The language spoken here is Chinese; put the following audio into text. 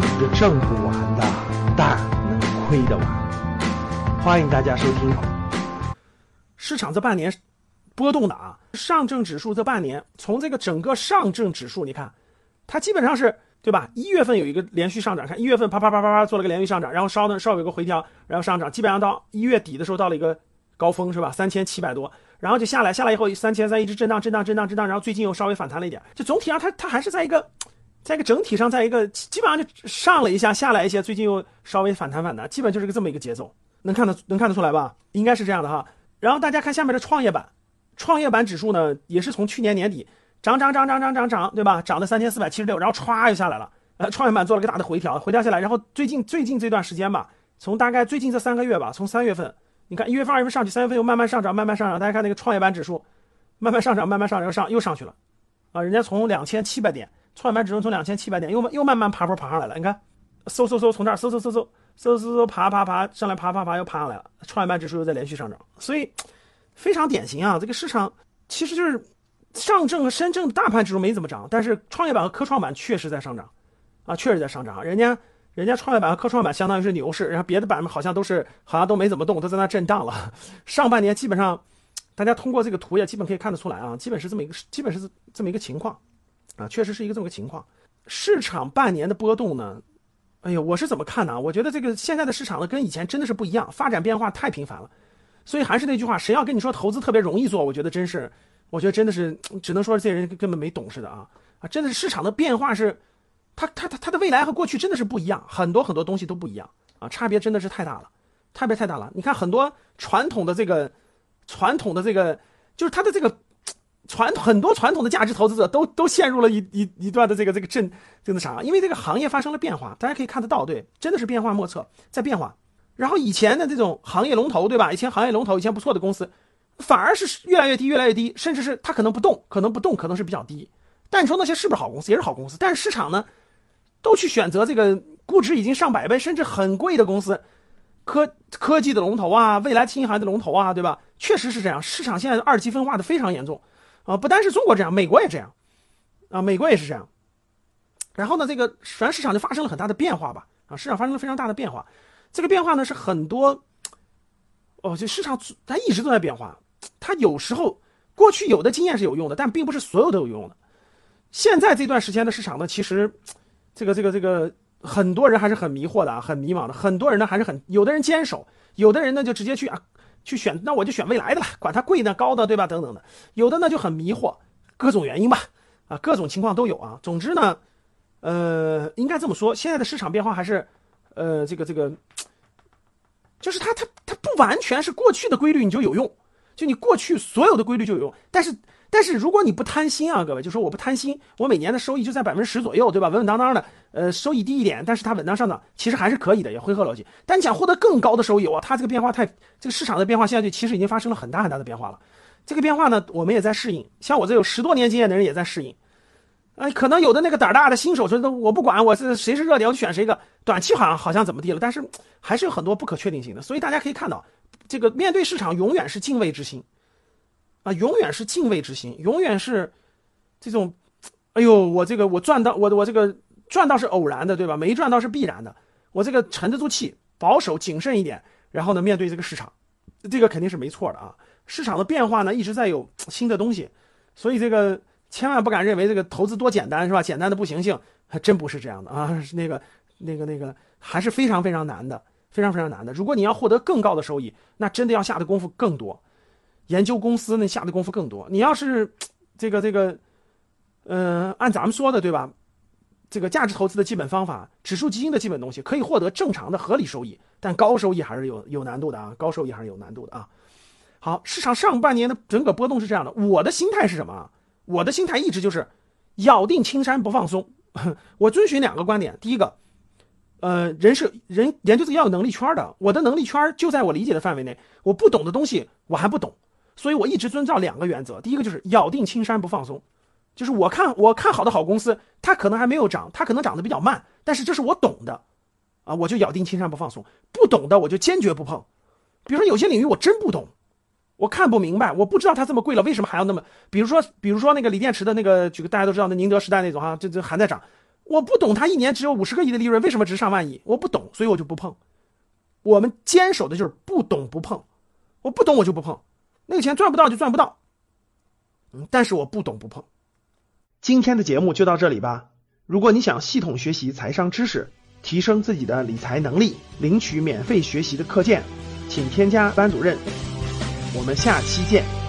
玩也挣不完的，但能亏得完。欢迎大家收听。市场这半年波动的啊，上证指数这半年，从这个整个上证指数，你看，它基本上是对吧？一月份有一个连续上涨，看一月份啪啪啪啪啪做了个连续上涨，然后稍呢稍有个回调，然后上涨，基本上到一月底的时候到了一个高峰是吧？三千七百多，然后就下来，下来以后三千三一直震荡震荡震荡震荡，然后最近又稍微反弹了一点，就总体上它它还是在一个。在一个整体上，在一个基本上就上了一下，下来一些，最近又稍微反弹反弹，基本就是个这么一个节奏，能看得能看得出来吧？应该是这样的哈。然后大家看下面的创业板，创业板指数呢，也是从去年年底涨涨涨涨涨涨涨，对吧？涨了三千四百七十六，然后歘就下来了。呃，创业板做了个大的回调，回调下来，然后最近最近这段时间吧，从大概最近这三个月吧，从三月份，你看一月份、二月份上去，三月份又慢慢上涨，慢慢上涨。大家看那个创业板指数，慢慢上涨，慢慢上涨，又上又上去了，啊，人家从两千七百点。创业板指数从两千七百点又又慢慢爬坡爬上来了，你看，嗖嗖嗖从这儿嗖嗖嗖嗖嗖嗖嗖爬爬爬上来爬爬爬又爬上来了，创业板指数又在连续上涨，所以非常典型啊。这个市场其实就是上证和深证大盘指数没怎么涨，但是创业板和科创板确实在上涨，啊，确实在上涨。人家人家创业板和科创板相当于是牛市，然后别的板好像都是好像都没怎么动，都在那震荡了。上半年基本上大家通过这个图也基本可以看得出来啊，基本是这么一个基本是这么一个情况。啊，确实是一个这么个情况。市场半年的波动呢，哎呦，我是怎么看呢？我觉得这个现在的市场呢，跟以前真的是不一样，发展变化太频繁了。所以还是那句话，谁要跟你说投资特别容易做，我觉得真是，我觉得真的是，只能说这些人根本没懂似的啊啊！真的是市场的变化是，它它它它的未来和过去真的是不一样，很多很多东西都不一样啊，差别真的是太大了，差别太大了。你看很多传统的这个，传统的这个，就是它的这个。传很多传统的价值投资者都都陷入了一一一段的这个这个震这个啥？因为这个行业发生了变化，大家可以看得到，对，真的是变化莫测，在变化。然后以前的这种行业龙头，对吧？以前行业龙头，以前不错的公司，反而是越来越低，越来越低，甚至是它可能不动，可能不动，可能是比较低。但你说那些是不是好公司？也是好公司。但是市场呢，都去选择这个估值已经上百倍，甚至很贵的公司，科科技的龙头啊，未来新行业的龙头啊，对吧？确实是这样，市场现在二级分化的非常严重。啊，不单是中国这样，美国也这样，啊，美国也是这样。然后呢，这个全市场就发生了很大的变化吧，啊，市场发生了非常大的变化。这个变化呢是很多，哦，就市场它一直都在变化。它有时候过去有的经验是有用的，但并不是所有都有用的。现在这段时间的市场呢，其实这个这个这个很多人还是很迷惑的啊，很迷茫的。很多人呢还是很，有的人坚守，有的人呢就直接去啊。去选，那我就选未来的了，管它贵的高的，对吧？等等的，有的呢就很迷惑，各种原因吧，啊，各种情况都有啊。总之呢，呃，应该这么说，现在的市场变化还是，呃，这个这个，就是它它它不完全是过去的规律你就有用，就你过去所有的规律就有用，但是。但是如果你不贪心啊，各位，就说我不贪心，我每年的收益就在百分之十左右，对吧？稳稳当当的，呃，收益低一点，但是它稳当上涨，其实还是可以的，也回合逻辑。但你想获得更高的收益，哇，它这个变化太，这个市场的变化现在就其实已经发生了很大很大的变化了。这个变化呢，我们也在适应，像我这有十多年经验的人也在适应。呃，可能有的那个胆大的新手说，都我不管，我是谁是热点，我就选谁个，短期好像好像怎么地了，但是还是有很多不可确定性的。所以大家可以看到，这个面对市场永远是敬畏之心。啊，永远是敬畏之心，永远是这种，哎呦，我这个我赚到，我我这个赚到是偶然的，对吧？没赚到是必然的，我这个沉得住气，保守谨慎一点，然后呢，面对这个市场，这个肯定是没错的啊。市场的变化呢，一直在有新的东西，所以这个千万不敢认为这个投资多简单，是吧？简单的不行性，还真不是这样的啊，那个那个那个还是非常非常难的，非常非常难的。如果你要获得更高的收益，那真的要下的功夫更多。研究公司那下的功夫更多。你要是 这个这个，呃，按咱们说的对吧？这个价值投资的基本方法，指数基金的基本东西，可以获得正常的合理收益，但高收益还是有有难度的啊！高收益还是有难度的啊！好，市场上半年的整个波动是这样的。我的心态是什么？我的心态一直就是咬定青山不放松。我遵循两个观点：第一个，呃，人是人研究自己要有能力圈的，我的能力圈就在我理解的范围内，我不懂的东西我还不懂。所以我一直遵照两个原则，第一个就是咬定青山不放松，就是我看我看好的好公司，它可能还没有涨，它可能涨得比较慢，但是这是我懂的，啊，我就咬定青山不放松，不懂的我就坚决不碰。比如说有些领域我真不懂，我看不明白，我不知道它这么贵了，为什么还要那么？比如说比如说那个锂电池的那个，举个大家都知道的宁德时代那种哈，这这还在涨，我不懂它一年只有五十个亿的利润，为什么值上万亿？我不懂，所以我就不碰。我们坚守的就是不懂不碰，我不懂我就不碰，那个钱赚不到就赚不到。嗯，但是我不懂不碰。今天的节目就到这里吧。如果你想系统学习财商知识，提升自己的理财能力，领取免费学习的课件，请添加班主任。我们下期见。